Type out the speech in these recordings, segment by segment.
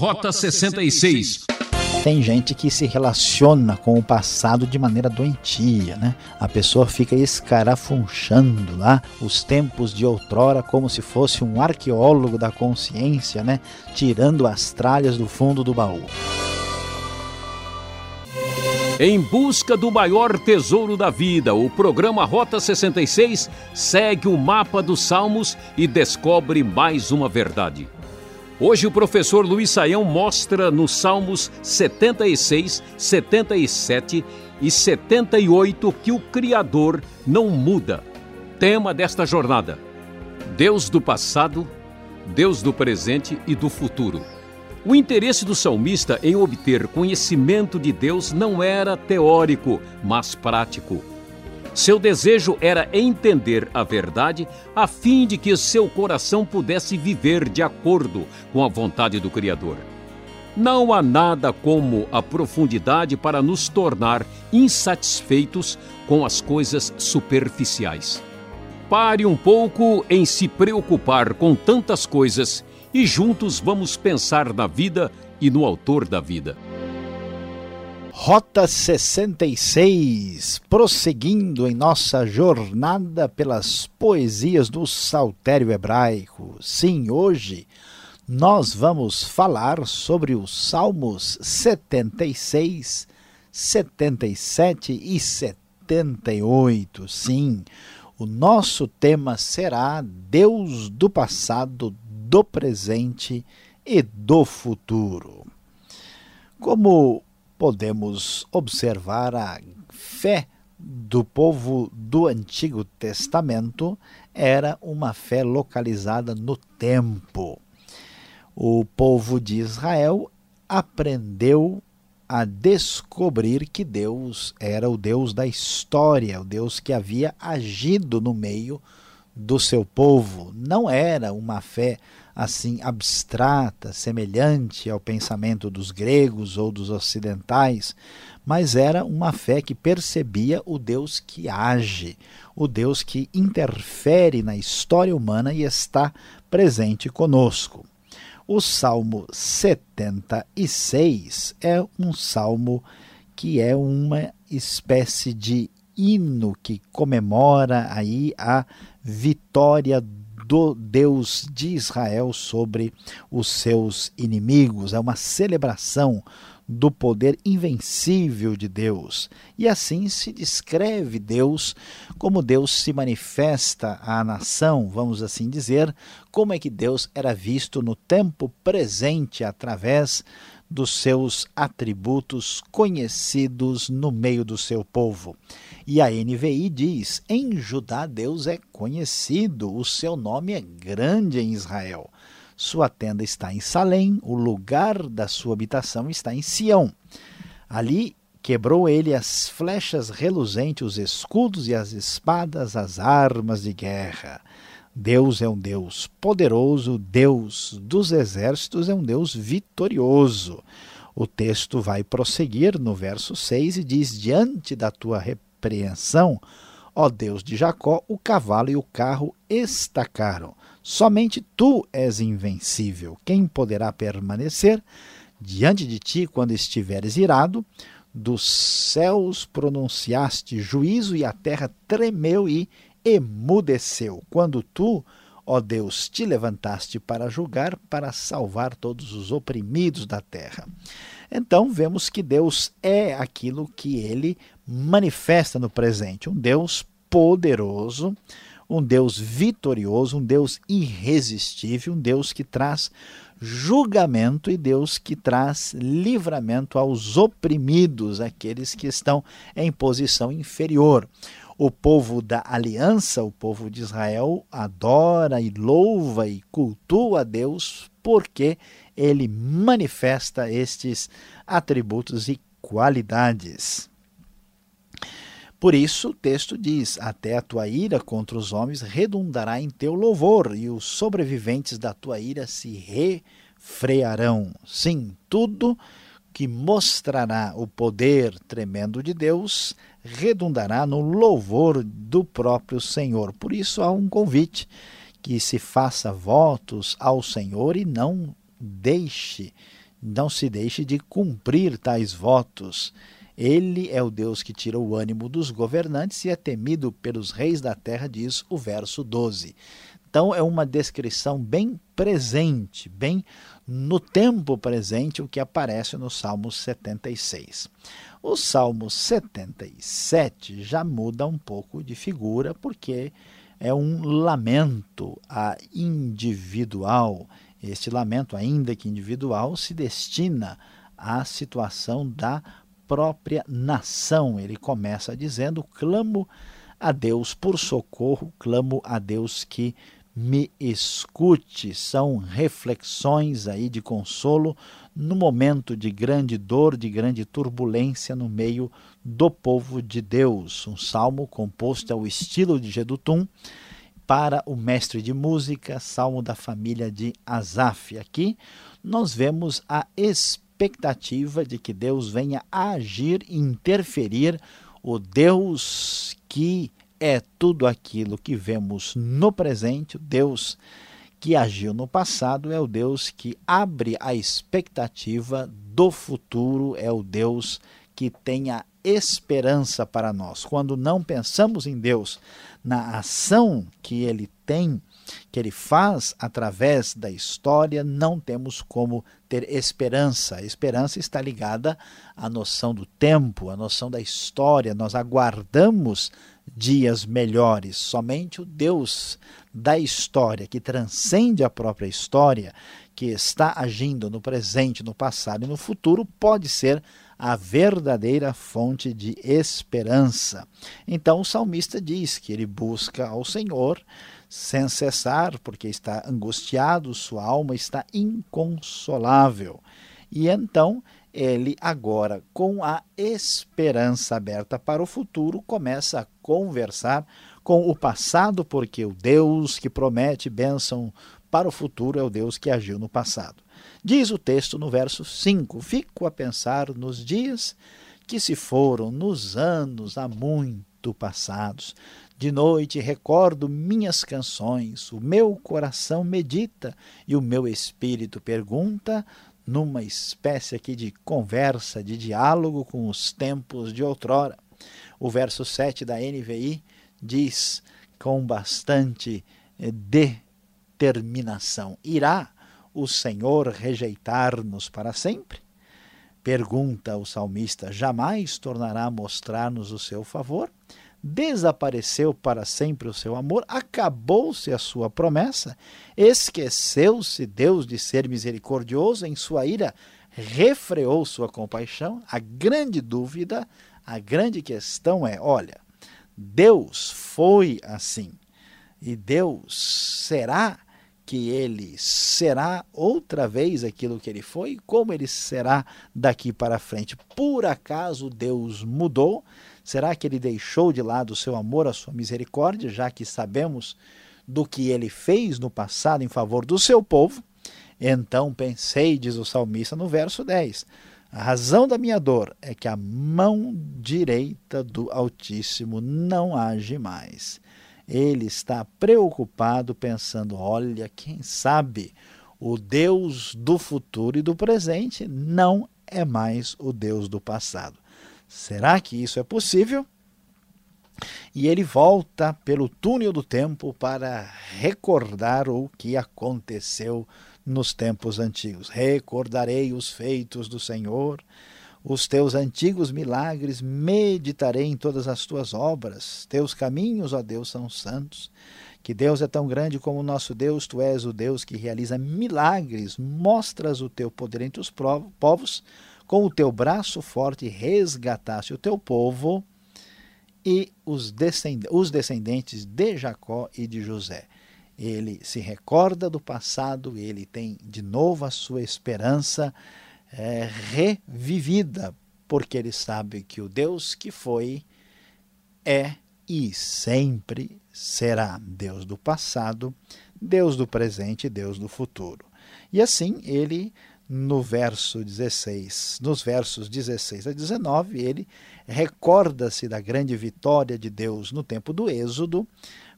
Rota 66. Tem gente que se relaciona com o passado de maneira doentia, né? A pessoa fica escarafunchando lá os tempos de outrora como se fosse um arqueólogo da consciência, né? Tirando as tralhas do fundo do baú. Em busca do maior tesouro da vida, o programa Rota 66 segue o mapa dos Salmos e descobre mais uma verdade. Hoje o professor Luiz Saião mostra nos Salmos 76, 77 e 78 que o Criador não muda. Tema desta jornada: Deus do passado, Deus do presente e do futuro. O interesse do salmista em obter conhecimento de Deus não era teórico, mas prático. Seu desejo era entender a verdade a fim de que seu coração pudesse viver de acordo com a vontade do Criador. Não há nada como a profundidade para nos tornar insatisfeitos com as coisas superficiais. Pare um pouco em se preocupar com tantas coisas e juntos vamos pensar na vida e no Autor da vida. Rota 66, prosseguindo em nossa jornada pelas poesias do Saltério Hebraico. Sim, hoje nós vamos falar sobre os Salmos 76, 77 e 78. Sim, o nosso tema será Deus do passado, do presente e do futuro. Como podemos observar a fé do povo do Antigo Testamento era uma fé localizada no tempo. O povo de Israel aprendeu a descobrir que Deus era o Deus da história, o Deus que havia agido no meio do seu povo. Não era uma fé assim abstrata, semelhante ao pensamento dos gregos ou dos ocidentais, mas era uma fé que percebia o Deus que age, o Deus que interfere na história humana e está presente conosco. O Salmo 76 é um salmo que é uma espécie de hino que comemora aí a vitória do Deus de Israel sobre os seus inimigos. É uma celebração do poder invencível de Deus. E assim se descreve Deus, como Deus se manifesta à nação, vamos assim dizer, como é que Deus era visto no tempo presente através dos seus atributos conhecidos no meio do seu povo. E a NVI diz: em Judá Deus é conhecido, o seu nome é grande em Israel. Sua tenda está em Salém, o lugar da sua habitação está em Sião. Ali quebrou ele as flechas reluzentes, os escudos e as espadas, as armas de guerra. Deus é um Deus poderoso, Deus dos exércitos é um Deus vitorioso. O texto vai prosseguir no verso 6 e diz: Diante da tua repreensão, ó Deus de Jacó, o cavalo e o carro estacaram. Somente tu és invencível. Quem poderá permanecer diante de ti quando estiveres irado? Dos céus pronunciaste juízo e a terra tremeu e emudeceu. Quando tu, ó Deus, te levantaste para julgar, para salvar todos os oprimidos da terra. Então vemos que Deus é aquilo que ele manifesta no presente, um Deus poderoso, um Deus vitorioso, um Deus irresistível, um Deus que traz julgamento e Deus que traz livramento aos oprimidos, aqueles que estão em posição inferior. O povo da aliança, o povo de Israel, adora e louva e cultua a Deus porque ele manifesta estes atributos e qualidades. Por isso, o texto diz: Até a tua ira contra os homens redundará em teu louvor, e os sobreviventes da tua ira se refrearão. Sim, tudo que mostrará o poder tremendo de Deus redundará no louvor do próprio Senhor. Por isso, há um convite que se faça votos ao Senhor e não deixe Não se deixe de cumprir tais votos. Ele é o Deus que tira o ânimo dos governantes e é temido pelos reis da terra, diz o verso 12. Então é uma descrição bem presente, bem no tempo presente, o que aparece no Salmo 76. O Salmo 77 já muda um pouco de figura, porque é um lamento a individual. Este lamento, ainda que individual, se destina à situação da própria nação. Ele começa dizendo: clamo a Deus por socorro, clamo a Deus que me escute. São reflexões aí de consolo no momento de grande dor, de grande turbulência no meio do povo de Deus. Um salmo composto ao estilo de Gedutum para o mestre de música, salmo da família de Asaf. Aqui nós vemos a expectativa de que Deus venha agir interferir, o Deus que é tudo aquilo que vemos no presente, o Deus que agiu no passado é o Deus que abre a expectativa do futuro, é o Deus que tem a esperança para nós. Quando não pensamos em Deus, na ação que ele tem, que ele faz através da história, não temos como ter esperança. A esperança está ligada à noção do tempo, à noção da história. Nós aguardamos dias melhores. Somente o Deus da história, que transcende a própria história, que está agindo no presente, no passado e no futuro, pode ser a verdadeira fonte de esperança. Então o salmista diz que ele busca ao Senhor sem cessar, porque está angustiado, sua alma está inconsolável. E então ele agora, com a esperança aberta para o futuro, começa a conversar com o passado, porque o Deus que promete bênção para o futuro é o Deus que agiu no passado. Diz o texto no verso 5: Fico a pensar nos dias que se foram, nos anos há muito passados. De noite recordo minhas canções, o meu coração medita e o meu espírito pergunta numa espécie aqui de conversa, de diálogo com os tempos de outrora. O verso 7 da NVI diz com bastante eh, determinação: Irá o Senhor rejeitar-nos para sempre? Pergunta o salmista: Jamais tornará a mostrar-nos o seu favor? desapareceu para sempre o seu amor, acabou-se a sua promessa, esqueceu-se Deus de ser misericordioso, em sua ira refreou sua compaixão. A grande dúvida, a grande questão é: olha, Deus foi assim, e Deus será que ele será outra vez aquilo que ele foi, como ele será daqui para frente. Por acaso Deus mudou? Será que ele deixou de lado o seu amor, a sua misericórdia, já que sabemos do que ele fez no passado em favor do seu povo? Então pensei, diz o salmista no verso 10, a razão da minha dor é que a mão direita do Altíssimo não age mais. Ele está preocupado, pensando: olha, quem sabe o Deus do futuro e do presente não é mais o Deus do passado. Será que isso é possível? E ele volta pelo túnel do tempo para recordar o que aconteceu nos tempos antigos. Recordarei os feitos do Senhor, os teus antigos milagres, meditarei em todas as tuas obras. Teus caminhos, ó Deus, são santos. Que Deus é tão grande como o nosso Deus, tu és o Deus que realiza milagres, mostras o teu poder entre os povos com o teu braço forte resgataste o teu povo e os, descendentes de Jacó e de José. Ele se recorda do passado, ele tem de novo a sua esperança é, revivida, porque ele sabe que o Deus que foi é e sempre será Deus do passado, Deus do presente e Deus do futuro. E assim ele no verso 16, nos versos 16 a 19, ele recorda-se da grande vitória de Deus no tempo do Êxodo,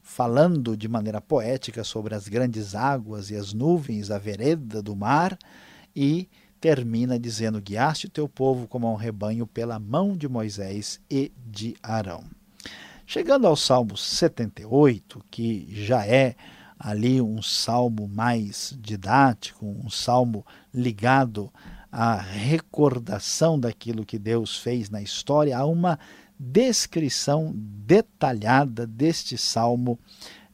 falando de maneira poética sobre as grandes águas e as nuvens, a vereda do mar, e termina dizendo: Guiaste o teu povo como um rebanho pela mão de Moisés e de Arão. Chegando ao Salmo 78, que já é ali um salmo mais didático, um salmo ligado à recordação daquilo que Deus fez na história, há uma descrição detalhada deste salmo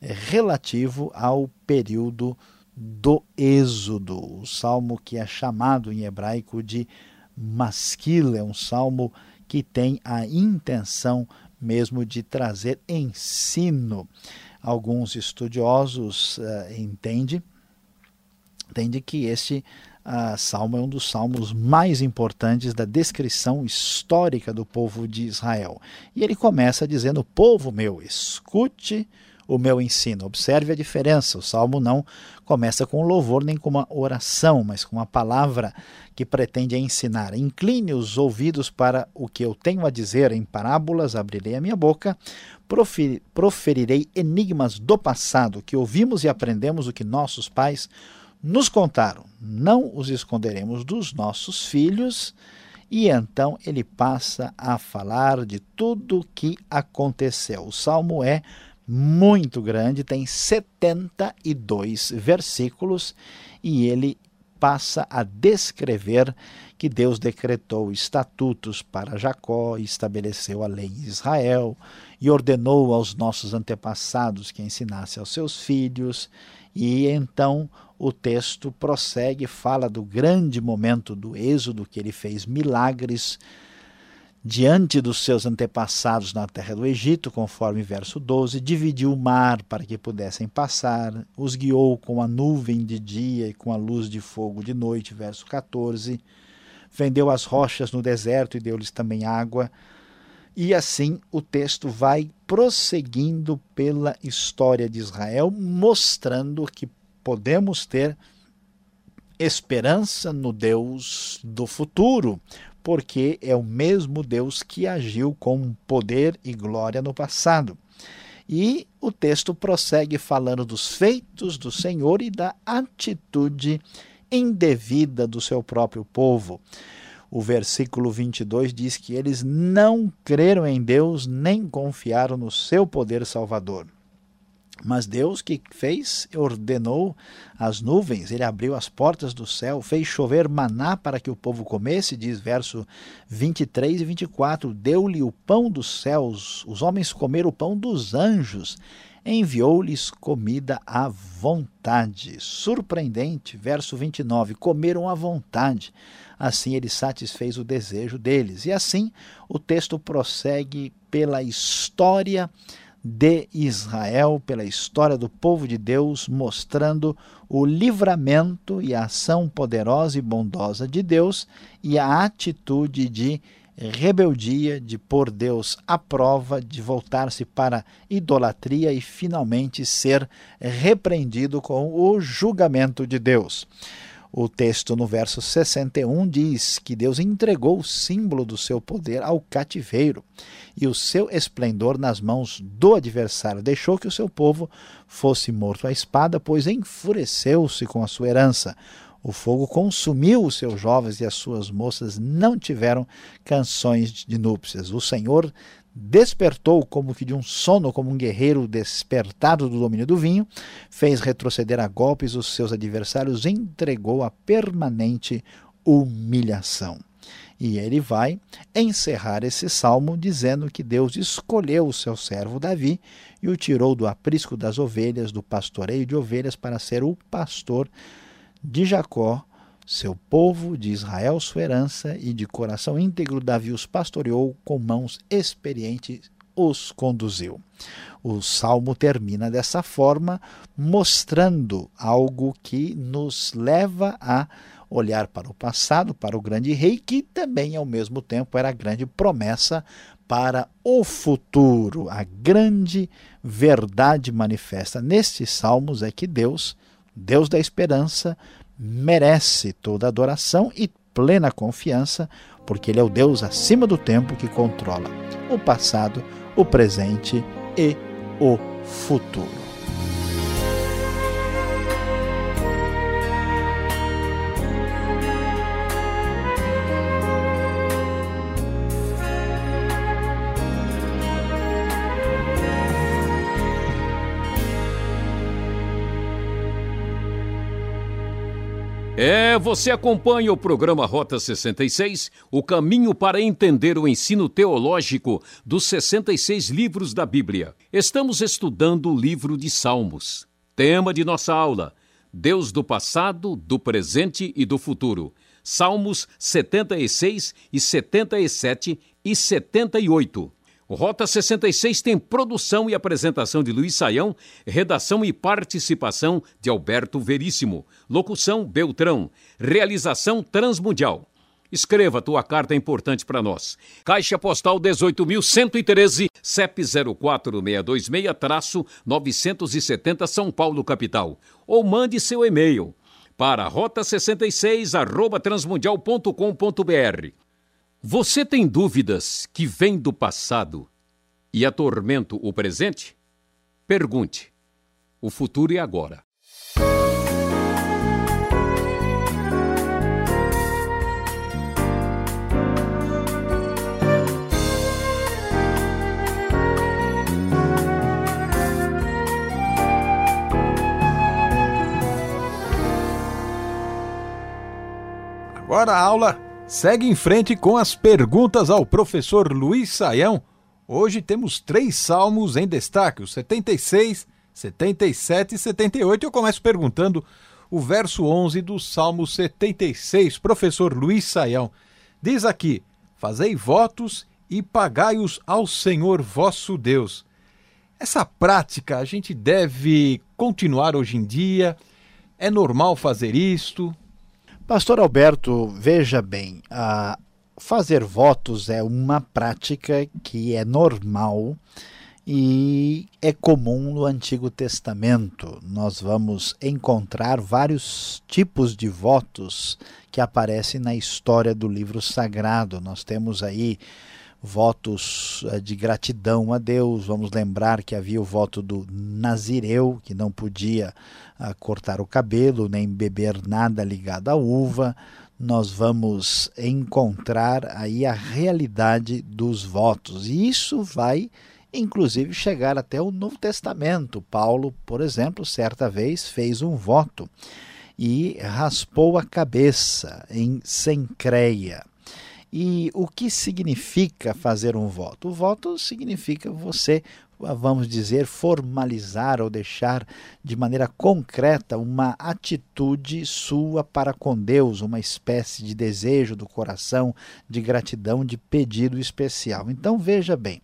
eh, relativo ao período do Êxodo, o salmo que é chamado em hebraico de Masquil, é um salmo que tem a intenção mesmo de trazer ensino. Alguns estudiosos uh, entendem, entendem que este uh, salmo é um dos salmos mais importantes da descrição histórica do povo de Israel. E ele começa dizendo: Povo meu, escute o meu ensino. Observe a diferença. O salmo não começa com louvor nem com uma oração, mas com uma palavra que pretende ensinar. Incline os ouvidos para o que eu tenho a dizer em parábolas, abrirei a minha boca, proferirei enigmas do passado que ouvimos e aprendemos o que nossos pais nos contaram. Não os esconderemos dos nossos filhos. E então ele passa a falar de tudo o que aconteceu. O salmo é muito grande, tem 72 versículos e ele passa a descrever que Deus decretou estatutos para Jacó, estabeleceu a lei em Israel e ordenou aos nossos antepassados que ensinasse aos seus filhos. E então o texto prossegue, fala do grande momento do êxodo, que ele fez milagres diante dos seus antepassados na terra do Egito, conforme verso 12, dividiu o mar para que pudessem passar, os guiou com a nuvem de dia e com a luz de fogo de noite, verso 14, vendeu as rochas no deserto e deu-lhes também água. E assim o texto vai prosseguindo pela história de Israel, mostrando que podemos ter esperança no Deus do futuro, porque é o mesmo Deus que agiu com poder e glória no passado. E o texto prossegue falando dos feitos do Senhor e da atitude indevida do seu próprio povo. O versículo 22 diz que eles não creram em Deus nem confiaram no seu poder salvador. Mas Deus que fez, ordenou as nuvens, ele abriu as portas do céu, fez chover maná para que o povo comesse, diz verso 23 e 24: Deu-lhe o pão dos céus, os homens comeram o pão dos anjos, enviou-lhes comida à vontade. Surpreendente, verso 29: Comeram à vontade. Assim ele satisfez o desejo deles. E assim o texto prossegue pela história de Israel, pela história do povo de Deus, mostrando o livramento e a ação poderosa e bondosa de Deus e a atitude de rebeldia, de pôr Deus à prova, de voltar-se para idolatria e finalmente ser repreendido com o julgamento de Deus. O texto no verso 61 diz que Deus entregou o símbolo do seu poder ao cativeiro e o seu esplendor nas mãos do adversário. Deixou que o seu povo fosse morto à espada, pois enfureceu-se com a sua herança. O fogo consumiu os seus jovens e as suas moças não tiveram canções de núpcias. O Senhor despertou como que de um sono, como um guerreiro despertado do domínio do vinho, fez retroceder a golpes os seus adversários, entregou a permanente humilhação. E ele vai encerrar esse salmo dizendo que Deus escolheu o seu servo Davi e o tirou do aprisco das ovelhas, do pastoreio de ovelhas, para ser o pastor de Jacó, seu povo, de Israel sua herança, e de coração íntegro Davi os pastoreou, com mãos experientes os conduziu. O salmo termina dessa forma, mostrando algo que nos leva a olhar para o passado, para o grande rei, que também ao mesmo tempo era a grande promessa para o futuro. A grande verdade manifesta nestes salmos é que Deus, Deus da esperança, merece toda adoração e plena confiança, porque Ele é o Deus acima do tempo que controla o passado, o presente e o futuro. É, você acompanha o programa Rota 66, o caminho para entender o ensino teológico dos 66 livros da Bíblia. Estamos estudando o livro de Salmos. Tema de nossa aula: Deus do passado, do presente e do futuro. Salmos 76 e 77 e 78. Rota 66 tem produção e apresentação de Luiz Saião, redação e participação de Alberto Veríssimo, locução Beltrão, realização Transmundial. Escreva tua carta importante para nós. Caixa Postal 18.113, CEP 04626-970 São Paulo, capital. Ou mande seu e-mail para rota66 arroba transmundial.com.br. Você tem dúvidas que vêm do passado e atormentam o presente? Pergunte. O futuro é agora. Agora a aula segue em frente com as perguntas ao professor Luiz Saião. Hoje temos três salmos em destaque, os 76, 77 e 78. Eu começo perguntando o verso 11 do Salmo 76. Professor Luiz Saião, diz aqui: Fazei votos e pagai-os ao Senhor vosso Deus. Essa prática a gente deve continuar hoje em dia? É normal fazer isto? Pastor Alberto, veja bem, a fazer votos é uma prática que é normal e é comum no Antigo Testamento. Nós vamos encontrar vários tipos de votos que aparecem na história do livro sagrado. Nós temos aí votos eh, de gratidão a Deus. Vamos lembrar que havia o voto do Nazireu, que não podia uh, cortar o cabelo nem beber nada ligado à uva. Nós vamos encontrar aí a realidade dos votos. E isso vai inclusive chegar até o Novo Testamento. Paulo, por exemplo, certa vez fez um voto e raspou a cabeça em Sencreia. E o que significa fazer um voto? O voto significa você, vamos dizer, formalizar ou deixar de maneira concreta uma atitude sua para com Deus, uma espécie de desejo do coração, de gratidão, de pedido especial. Então veja bem,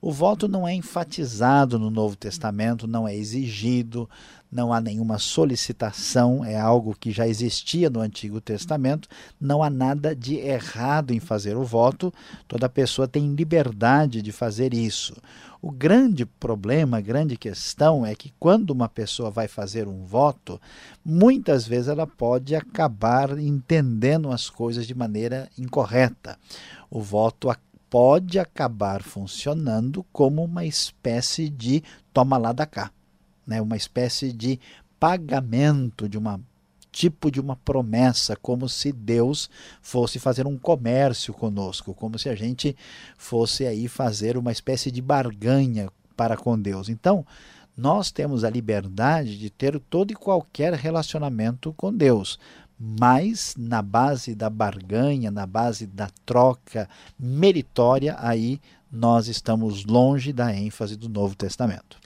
o voto não é enfatizado no Novo Testamento, não é exigido, não há nenhuma solicitação, é algo que já existia no Antigo Testamento, não há nada de errado em fazer o voto, toda pessoa tem liberdade de fazer isso. O grande problema, a grande questão é que quando uma pessoa vai fazer um voto, muitas vezes ela pode acabar entendendo as coisas de maneira incorreta. O voto pode acabar funcionando como uma espécie de toma lá da cá né, uma espécie de pagamento de uma tipo de uma promessa, como se Deus fosse fazer um comércio conosco, como se a gente fosse aí fazer uma espécie de barganha para com Deus. Então, nós temos a liberdade de ter todo e qualquer relacionamento com Deus, mas na base da barganha, na base da troca meritória, aí nós estamos longe da ênfase do Novo Testamento.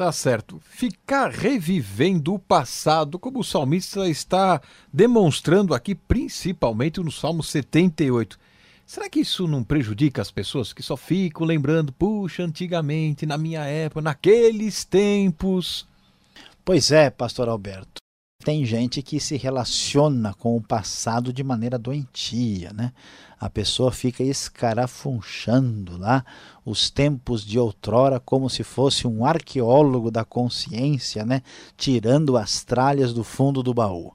Tá certo. Ficar revivendo o passado, como o salmista está demonstrando aqui, principalmente no Salmo 78. Será que isso não prejudica as pessoas que só ficam lembrando, puxa, antigamente, na minha época, naqueles tempos? Pois é, pastor Alberto. Tem gente que se relaciona com o passado de maneira doentia, né? A pessoa fica escarafunchando lá os tempos de outrora como se fosse um arqueólogo da consciência, né? Tirando as tralhas do fundo do baú.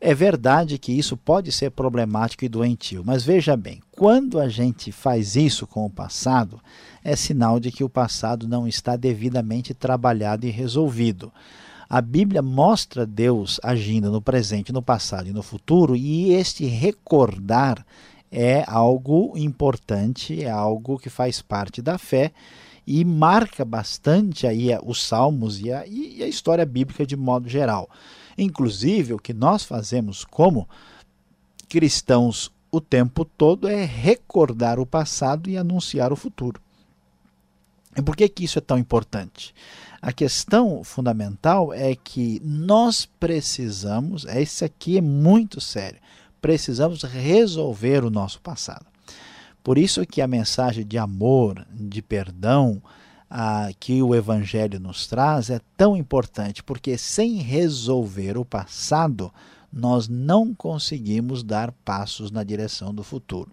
É verdade que isso pode ser problemático e doentio, mas veja bem, quando a gente faz isso com o passado, é sinal de que o passado não está devidamente trabalhado e resolvido. A Bíblia mostra Deus agindo no presente, no passado e no futuro, e este recordar é algo importante, é algo que faz parte da fé e marca bastante aí os salmos e a, e a história bíblica de modo geral. Inclusive, o que nós fazemos como cristãos o tempo todo é recordar o passado e anunciar o futuro. E por que, que isso é tão importante? A questão fundamental é que nós precisamos, esse aqui é muito sério, precisamos resolver o nosso passado. Por isso que a mensagem de amor, de perdão, que o Evangelho nos traz é tão importante, porque sem resolver o passado, nós não conseguimos dar passos na direção do futuro.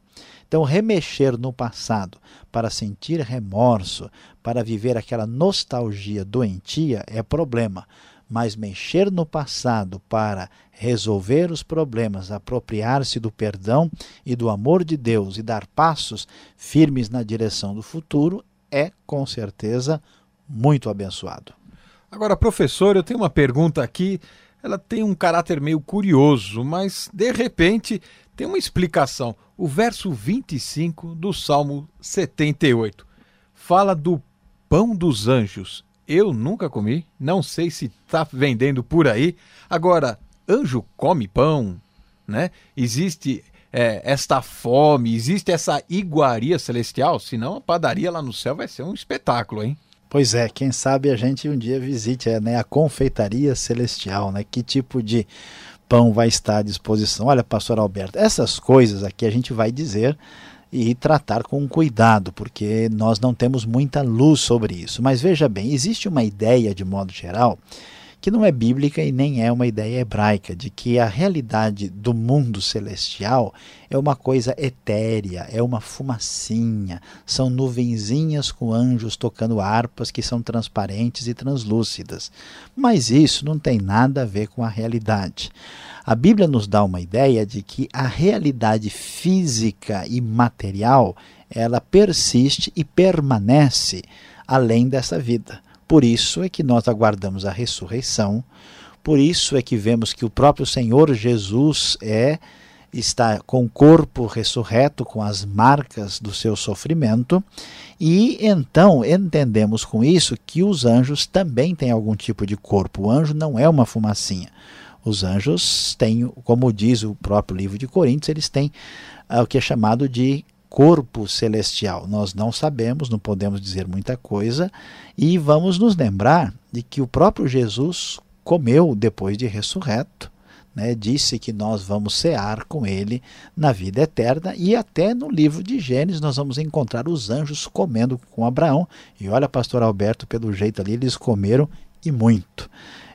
Então, remexer no passado para sentir remorso, para viver aquela nostalgia doentia é problema, mas mexer no passado para resolver os problemas, apropriar-se do perdão e do amor de Deus e dar passos firmes na direção do futuro é, com certeza, muito abençoado. Agora, professor, eu tenho uma pergunta aqui ela tem um caráter meio curioso, mas de repente tem uma explicação. O verso 25 do Salmo 78 fala do pão dos anjos. Eu nunca comi, não sei se está vendendo por aí. Agora, anjo come pão, né? Existe é, esta fome, existe essa iguaria celestial, senão a padaria lá no céu vai ser um espetáculo, hein? Pois é, quem sabe a gente um dia visite é, né, a confeitaria celestial, né? Que tipo de pão vai estar à disposição? Olha, pastor Alberto, essas coisas aqui a gente vai dizer e tratar com cuidado, porque nós não temos muita luz sobre isso. Mas veja bem, existe uma ideia de modo geral que não é bíblica e nem é uma ideia hebraica, de que a realidade do mundo celestial é uma coisa etérea, é uma fumacinha, são nuvenzinhas com anjos tocando harpas que são transparentes e translúcidas. Mas isso não tem nada a ver com a realidade. A Bíblia nos dá uma ideia de que a realidade física e material ela persiste e permanece além dessa vida. Por isso é que nós aguardamos a ressurreição, por isso é que vemos que o próprio Senhor Jesus é está com o corpo ressurreto, com as marcas do seu sofrimento, e então entendemos com isso que os anjos também têm algum tipo de corpo. O anjo não é uma fumacinha. Os anjos têm, como diz o próprio livro de Coríntios, eles têm ah, o que é chamado de corpo celestial. Nós não sabemos, não podemos dizer muita coisa, e vamos nos lembrar de que o próprio Jesus comeu depois de ressurreto. Né, disse que nós vamos cear com ele na vida eterna, e até no livro de Gênesis nós vamos encontrar os anjos comendo com Abraão. E olha, pastor Alberto, pelo jeito ali, eles comeram e muito.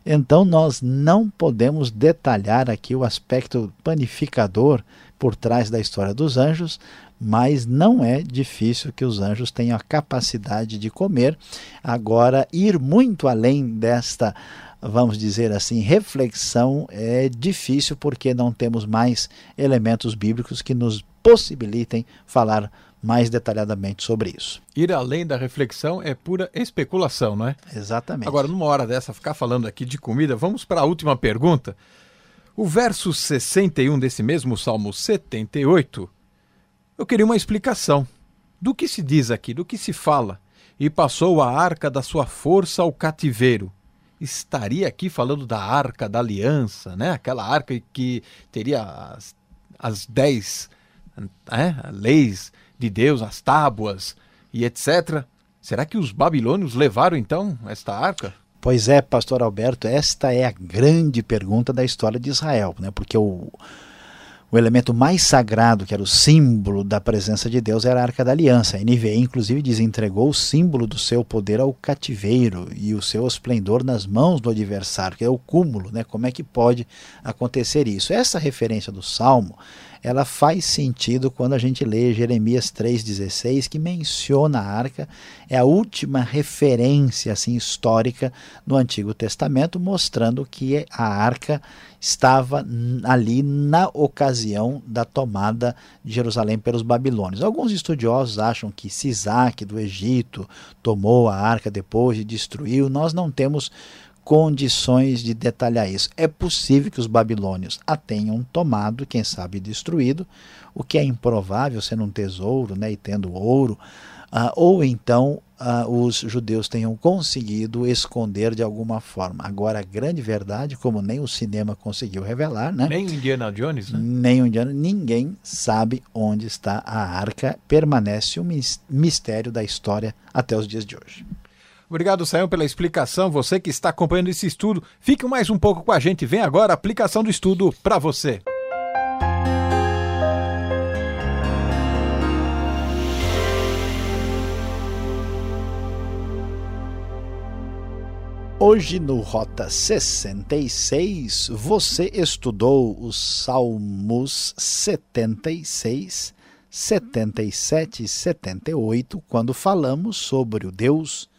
Então nós não podemos detalhar aqui o aspecto panificador por trás da história dos anjos, mas não é difícil que os anjos tenham a capacidade de comer. Agora, ir muito além desta, vamos dizer assim, reflexão é difícil porque não temos mais elementos bíblicos que nos possibilitem falar mais detalhadamente sobre isso. Ir além da reflexão é pura especulação, não é? Exatamente. Agora, numa hora dessa, ficar falando aqui de comida, vamos para a última pergunta. O verso 61 desse mesmo Salmo 78 eu queria uma explicação. Do que se diz aqui, do que se fala? E passou a arca da sua força ao cativeiro. Estaria aqui falando da arca da aliança, né? Aquela arca que teria as, as dez né? leis de Deus, as tábuas e etc. Será que os babilônios levaram então esta arca? Pois é, pastor Alberto, esta é a grande pergunta da história de Israel, né? Porque o o elemento mais sagrado, que era o símbolo da presença de Deus, era a Arca da Aliança. A NVE, inclusive, diz: entregou o símbolo do seu poder ao cativeiro e o seu esplendor nas mãos do adversário, que é o cúmulo. Né? Como é que pode acontecer isso? Essa referência do Salmo ela faz sentido quando a gente lê Jeremias 3,16, que menciona a arca, é a última referência assim histórica no Antigo Testamento, mostrando que a arca estava ali na ocasião da tomada de Jerusalém pelos babilônios. Alguns estudiosos acham que Sisaque do Egito tomou a arca depois e destruiu. Nós não temos condições de detalhar isso. É possível que os babilônios a tenham tomado, quem sabe destruído, o que é improvável sendo um tesouro né, e tendo ouro, uh, ou então uh, os judeus tenham conseguido esconder de alguma forma. Agora, a grande verdade, como nem o cinema conseguiu revelar, né? nem o Indiana Jones, né? nem o Indiana, ninguém sabe onde está a arca, permanece um mistério da história até os dias de hoje. Obrigado, Sayão, pela explicação. Você que está acompanhando esse estudo, fique mais um pouco com a gente. Vem agora a aplicação do estudo para você. Hoje no Rota 66, você estudou os Salmos 76, 77 e 78, quando falamos sobre o Deus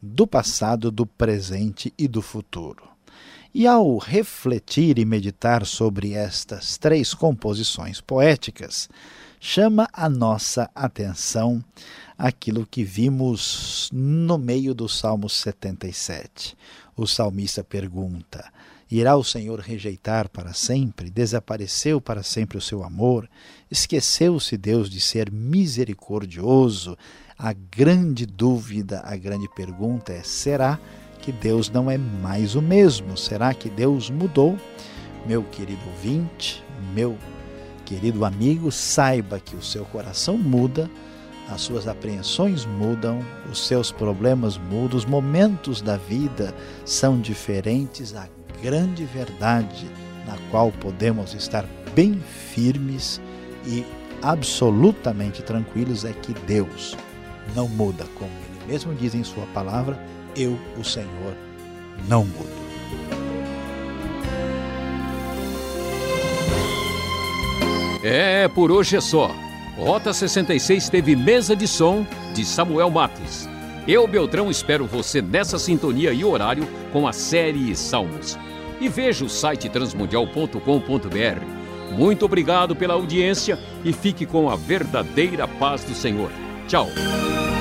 do passado, do presente e do futuro. E ao refletir e meditar sobre estas três composições poéticas, chama a nossa atenção aquilo que vimos no meio do Salmo 77. O salmista pergunta: Irá o Senhor rejeitar para sempre? Desapareceu para sempre o seu amor? Esqueceu-se Deus de ser misericordioso? A grande dúvida, a grande pergunta é: será que Deus não é mais o mesmo? Será que Deus mudou? Meu querido ouvinte, meu querido amigo, saiba que o seu coração muda, as suas apreensões mudam, os seus problemas mudam, os momentos da vida são diferentes. A grande verdade na qual podemos estar bem firmes e absolutamente tranquilos é que Deus não muda, como ele mesmo diz em sua palavra, eu, o Senhor, não mudo. É, por hoje é só. Rota 66 teve mesa de som de Samuel Matos. Eu, Beltrão, espero você nessa sintonia e horário com a série Salmos. E veja o site transmundial.com.br. Muito obrigado pela audiência e fique com a verdadeira paz do Senhor. Tchau.